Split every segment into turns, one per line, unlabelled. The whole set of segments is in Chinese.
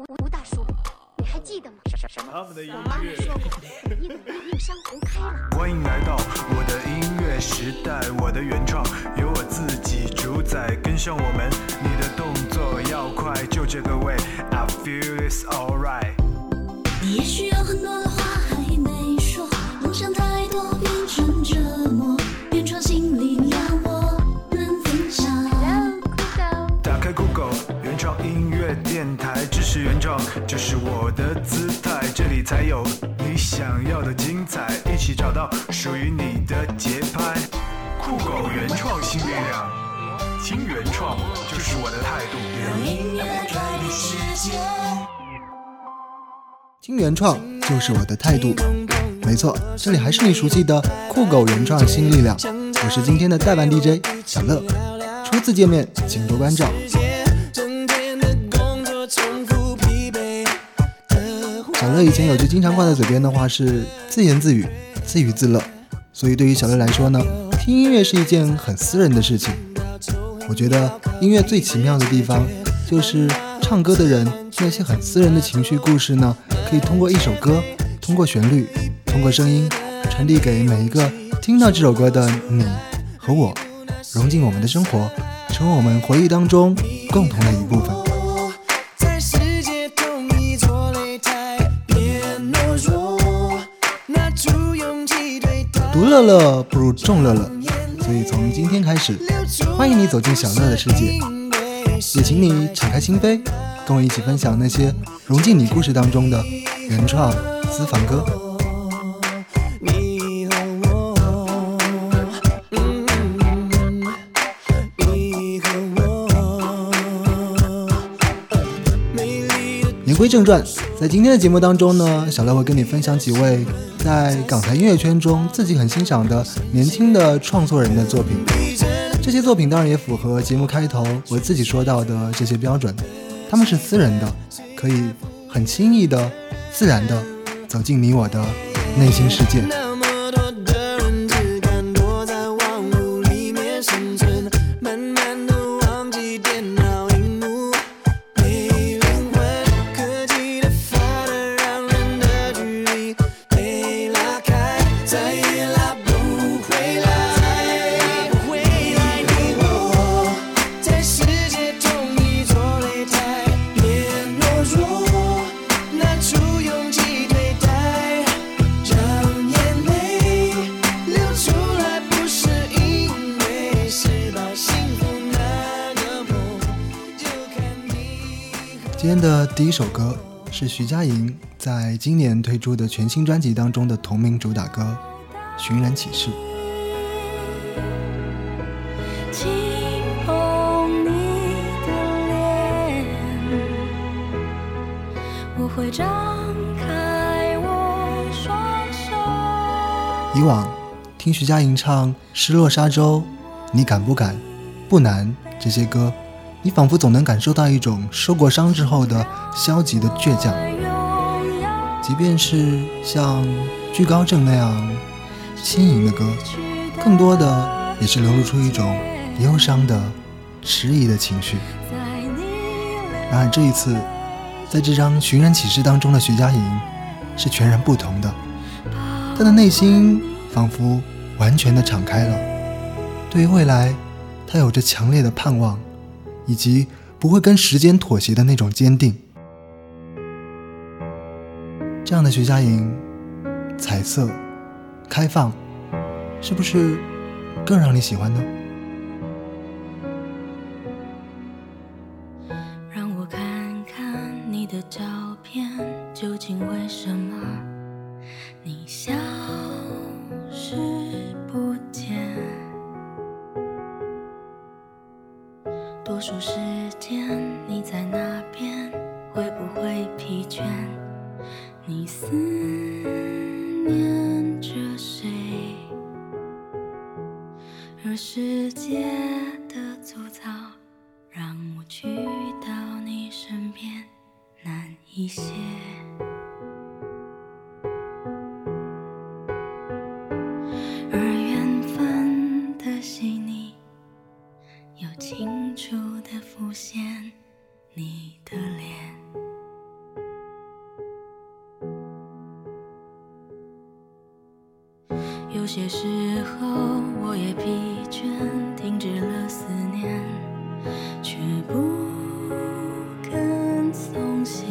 吴吴大叔，你还记得吗？什什么？
他们的音
我妈。说过，你的令山红开了。
欢迎来到我的音乐时代，我的原创由我自己主宰，跟上我们，你的动作要快，就这个味，I feel it's alright。
你也许有很多的话还没说，梦想太多变成折
台，支持原创就是我的姿态，这里才有你想要的精彩，一起找到属于你的节拍。酷狗原创新力量，听原创就是我的态度。
让音乐改变世界。
听原创就是我的态度。没错，这里还是你熟悉的酷狗原创新力量，我是今天的代班 DJ 小乐。初次见面，请多关照。小乐以前有句经常挂在嘴边的话是自言自语、自娱自乐，所以对于小乐来说呢，听音乐是一件很私人的事情。我觉得音乐最奇妙的地方，就是唱歌的人那些很私人的情绪故事呢，可以通过一首歌，通过旋律，通过声音，传递给每一个听到这首歌的你和我，融进我们的生活，成为我们回忆当中共同的一部分。独乐乐不如众乐乐，所以从今天开始，欢迎你走进小乐的世界，也请你敞开心扉，跟我一起分享那些融进你故事当中的原创私房歌。
你和我，你和我，
言归正传，在今天的节目当中呢，小乐会跟你分享几位在港台音乐圈中自己很欣赏的年轻的创作人的作品。这些作品当然也符合节目开头我自己说到的这些标准，他们是私人的，可以很轻易的、自然的走进你我的内心世界。
一
首歌是徐佳莹在今年推出的全新专辑当中的同名主打歌《寻人启事》。
轻碰你的脸，我会张开我双手。
以往听徐佳莹唱《失落沙洲》，你敢不敢？不难这些歌，你仿佛总能感受到一种受过伤之后的消极的倔强。即便是像《居高正》那样轻盈的歌，更多的也是流露出一种忧伤的、迟疑的情绪。然而这一次，在这张《寻人启事》当中的徐佳莹是全然不同的，她的内心仿佛完全的敞开了，对于未来，她有着强烈的盼望，以及不会跟时间妥协的那种坚定。这样的徐佳莹，彩色、开放，是不是更让你喜欢呢？
有些时候我也疲倦，停止了思念，却不肯松懈。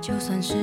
就算是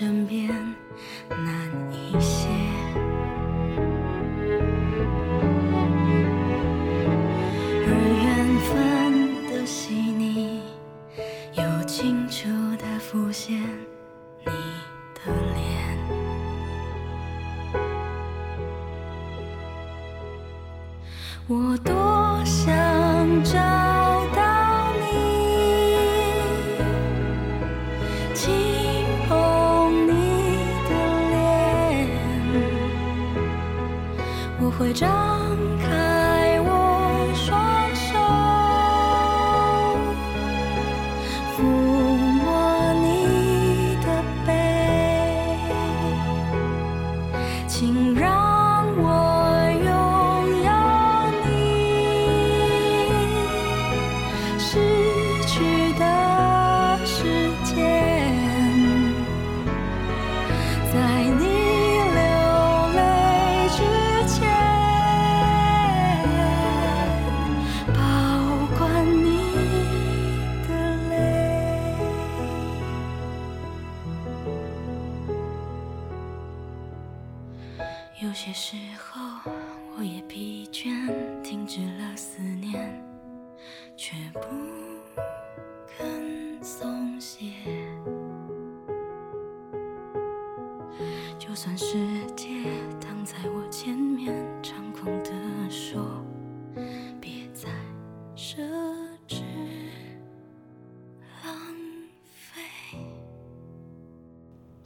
身边难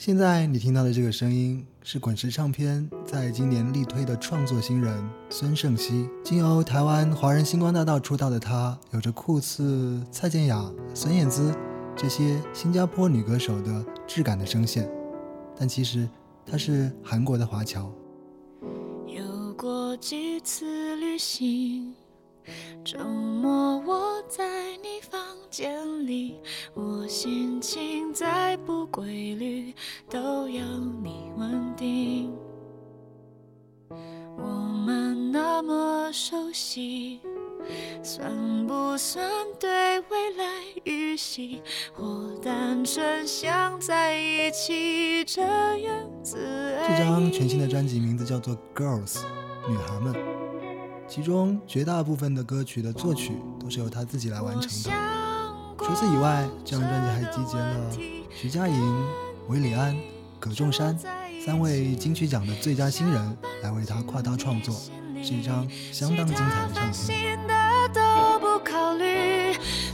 现在你
听到的这个声音是滚石唱片在今年力推的创作新人孙盛熙，经由台湾华人星光大道出道的他，有着酷似蔡健雅、孙燕姿这些新加坡女歌手的质感的声线，但其实她是韩国的华侨。
有过几次旅行，周末我在你间里，我心情再不规律，都要你稳定。我们那么熟悉，算不算对未来预习？我单纯想在一起，这样子
这张全新的专辑名字叫做《Girls》，女孩们，其中绝大部分的歌曲的作曲都是由她自己来完成的。除此以外，这张专辑还集结了徐佳莹、韦礼安、葛仲山三位金曲奖的最佳新人来为他跨刀创作，是一张相当精彩的唱片。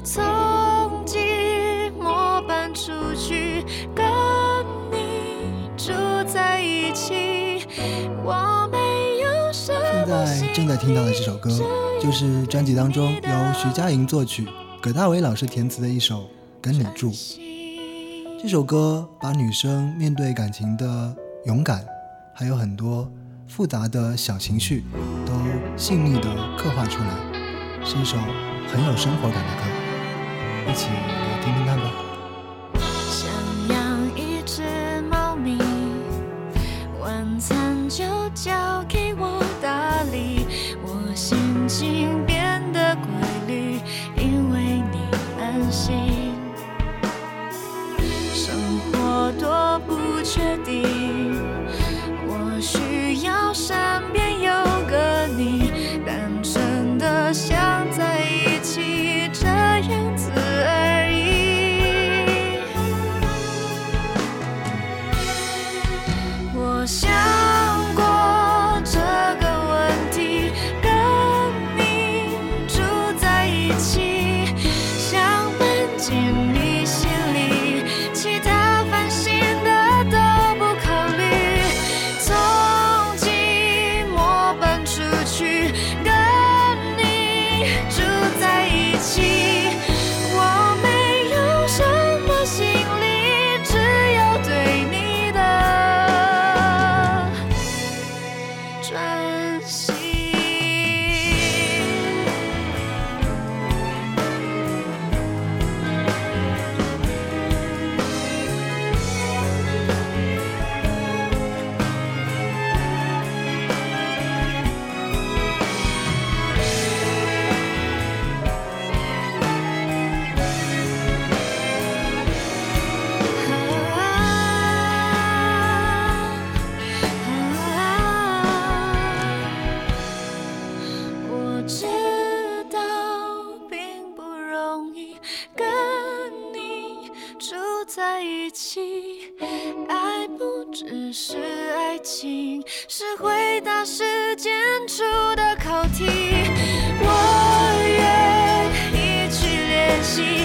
从寂寞搬出去，跟你住在一起，我没有什
现在正在听到的这首歌，就是专辑当中由徐佳莹作曲、葛大为老师填词的一首《跟你住》。这首歌把女生面对感情的勇敢，还有很多复杂的小情绪，都细腻地刻画出来，是一首很有生活感的歌，一起来听听看吧。
想养一只猫咪，晚餐就交给我打理，我心情确定，知道并不容易跟你住在一起，爱不只是爱情，是回答时间出的考题。我愿意去练习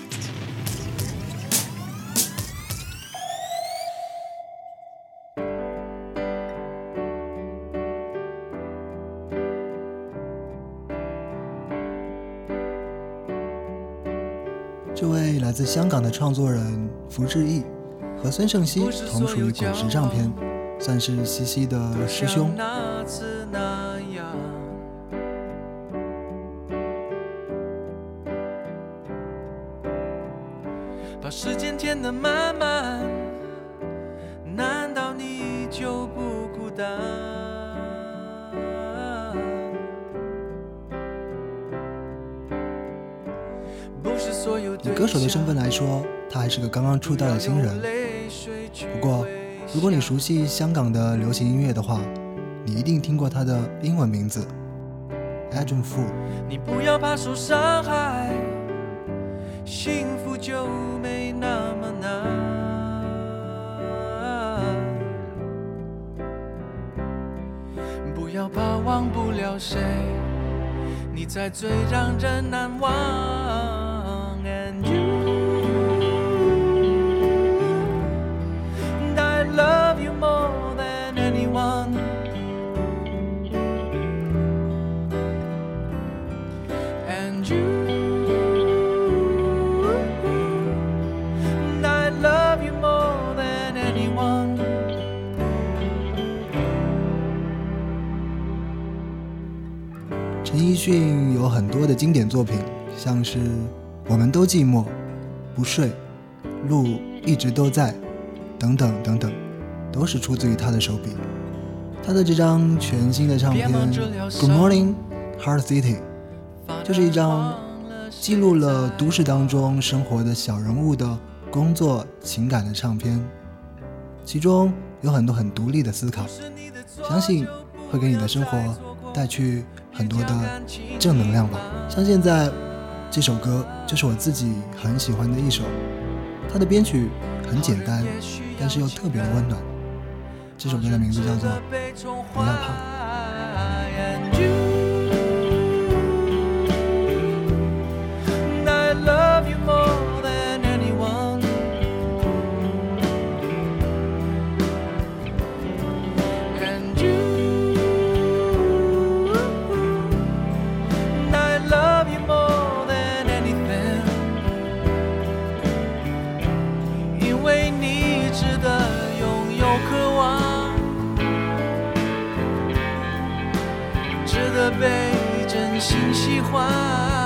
香港的创作人福志毅和孙盛熙同属于滚石唱片，算是西西的师兄。
把时间填得满，
歌手的身份来说，他还是个刚刚出道的新人。不过，如果你熟悉香港的流行音乐的话，你一定听过他的英文名字 Adam Fu。
你不要怕受伤害，幸福就没那么难。不要怕忘不了谁，你才最让人难忘。
陈奕迅有很多的经典作品，像是《我们都寂寞》、《不睡》、《路一直都在》等等等等，都是出自于他的手笔。他的这张全新的唱片《Good Morning Heart City》就是一张记录了都市当中生活的小人物的工作情感的唱片，其中有很多很独立的思考，相信会给你的生活带去很多的正能量吧。像现在这首歌就是我自己很喜欢的一首，它的编曲很简单，但是又特别的温暖。这首歌的名字叫做《不要怕》。
被真心喜欢，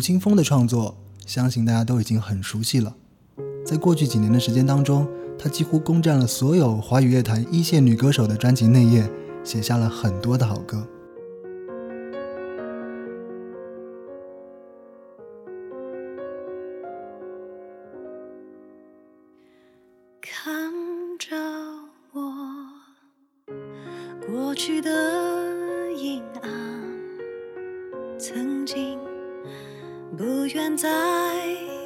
吴青峰的创作，相信大家都已经很熟悉了。在过去几年的时间当中，她几乎攻占了所有华语乐坛一线女歌手的专辑内页，写下了很多的好歌。
看着我过去的阴暗，不愿再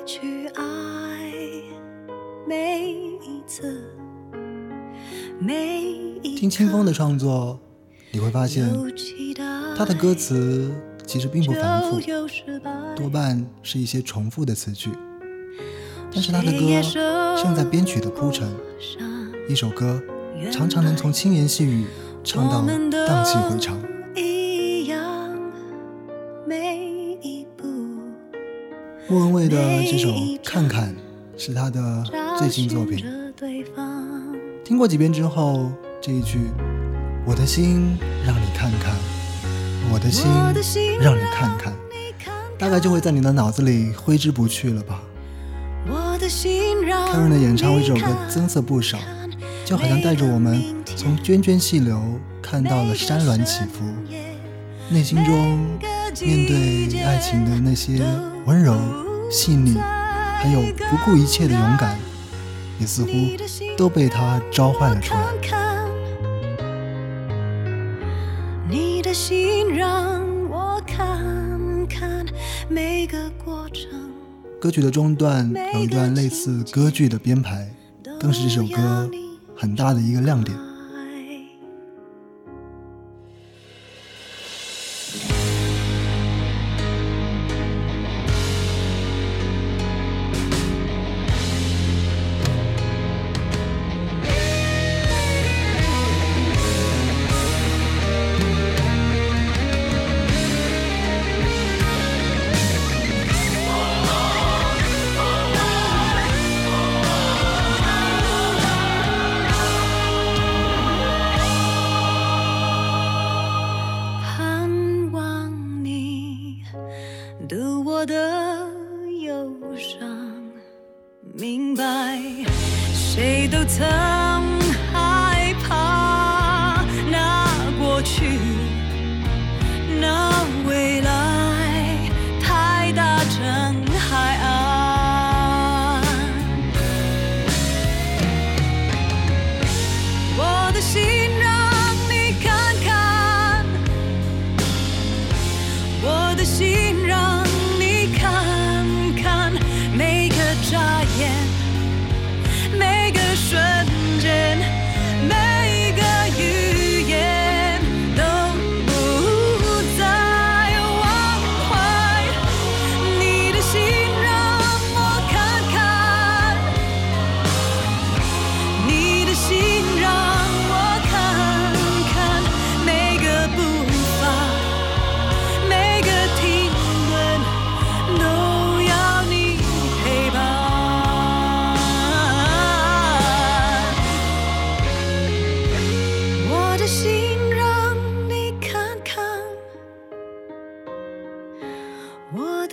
去爱，每一次，每一
听清风的创作，你会发现他的歌词其实并不繁复，多半是一些重复的词句。但是他的歌胜在编曲的铺陈，一首歌常常能从轻言细语唱到荡气回肠。莫文蔚的这首《看看》是他的最新作品，听过几遍之后，这一句“我的心让你看看，我的心让你看看”，大概就会在你的脑子里挥之不去了吧。
我的心让
开润的演唱为这首歌增色不少，就好像带着我们从涓涓细流看到了山峦起伏，内心中面对爱情的那些温柔、细腻，还有不顾一切的勇敢，也似乎都被他召唤了出来。
你的心让我看看每个过程，
歌曲的中段有一段类似歌剧的编排，更是这首歌很大的一个亮点。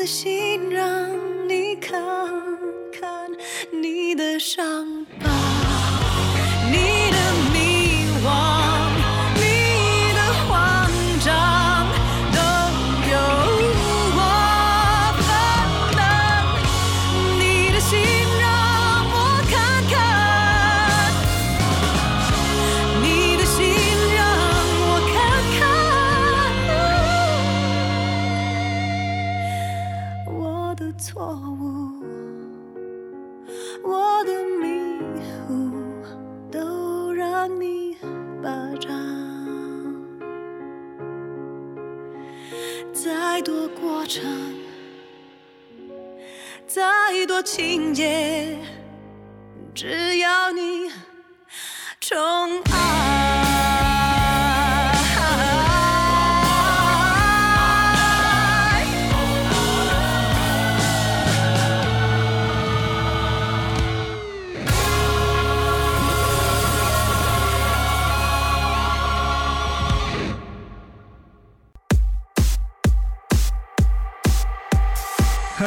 的
心让你看看你的伤唱，再多情节，只要你宠爱。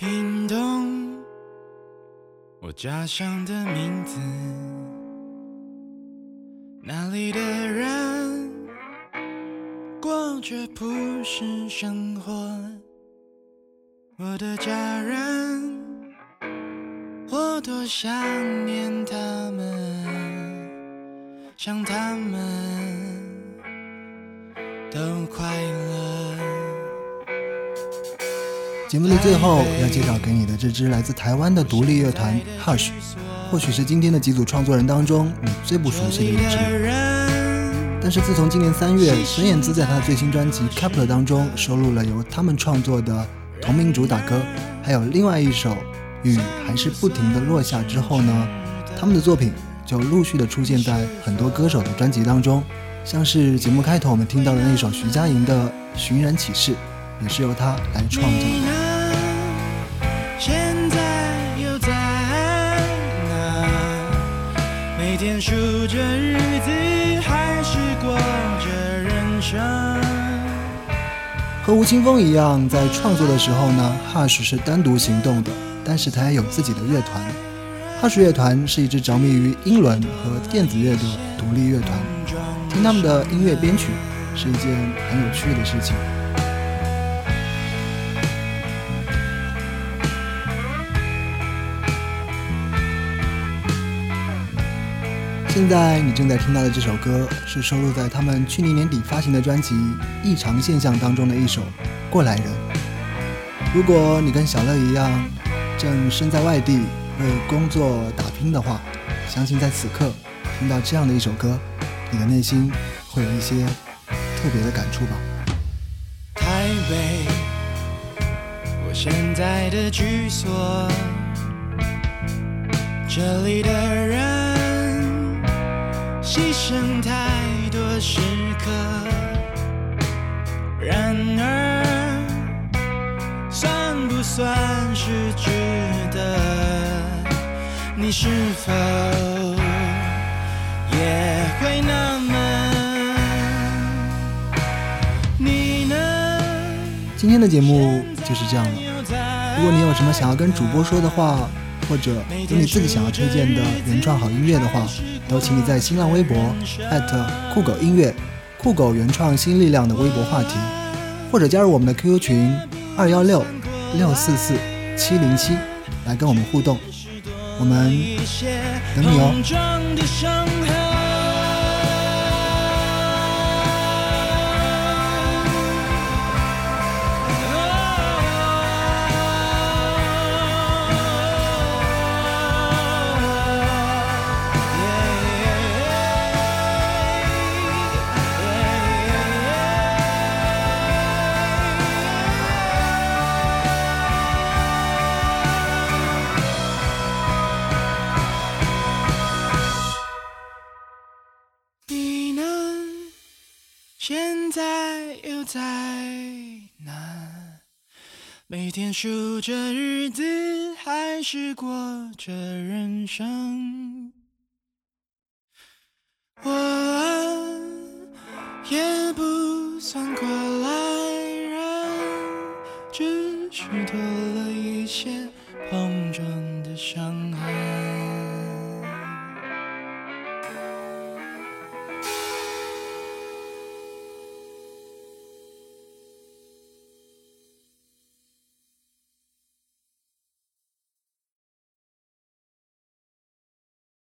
屏东，我家乡的名字。那里的人过着朴实生活。我的家人，我多想念他们，想他们都快乐。
节目的最后要介绍给你的这支来自台湾的独立乐团 Hush，或许是今天的几组创作人当中你最不熟悉的一支。但是自从今年三月，孙燕姿在她的最新专辑《Kepler》当中收录了由他们创作的同名主打歌，还有另外一首《雨还是不停的落下》之后呢，他们的作品就陆续的出现在很多歌手的专辑当中，像是节目开头我们听到的那首徐佳莹的《寻人启事》，也是由她来创作的。
现在又在哪？每天数着日子，还是过着人生？
和吴青峰一样，在创作的时候呢，Hush 是单独行动的，但是他也有自己的乐团。Hush 乐团是一支着迷于英伦和电子乐的独立乐团，听他们的音乐编曲是一件很有趣的事情。现在你正在听到的这首歌是收录在他们去年年底发行的专辑《异常现象》当中的一首《过来人》。如果你跟小乐一样，正身在外地为工作打拼的话，相信在此刻听到这样的一首歌，你的内心会有一些特别的感触吧。
台北，我现在的居所，这里的人牺牲太多时刻，然而算不算是值得？你是否也会纳闷？你呢？今天的节目就是这样了。如果你有什么想要跟主播说的话，或者有你自己想要推荐的原创好音乐的话，都请你在新浪微博酷狗音乐、酷狗原创新力量的微博话题，或者加入我们的 QQ 群二幺六六四四七零七来跟我们互动。我们等你哦。
现在又在哪？每天数着日子，还是过着人生？我也不算过来人，只是多了一些碰撞的伤痕。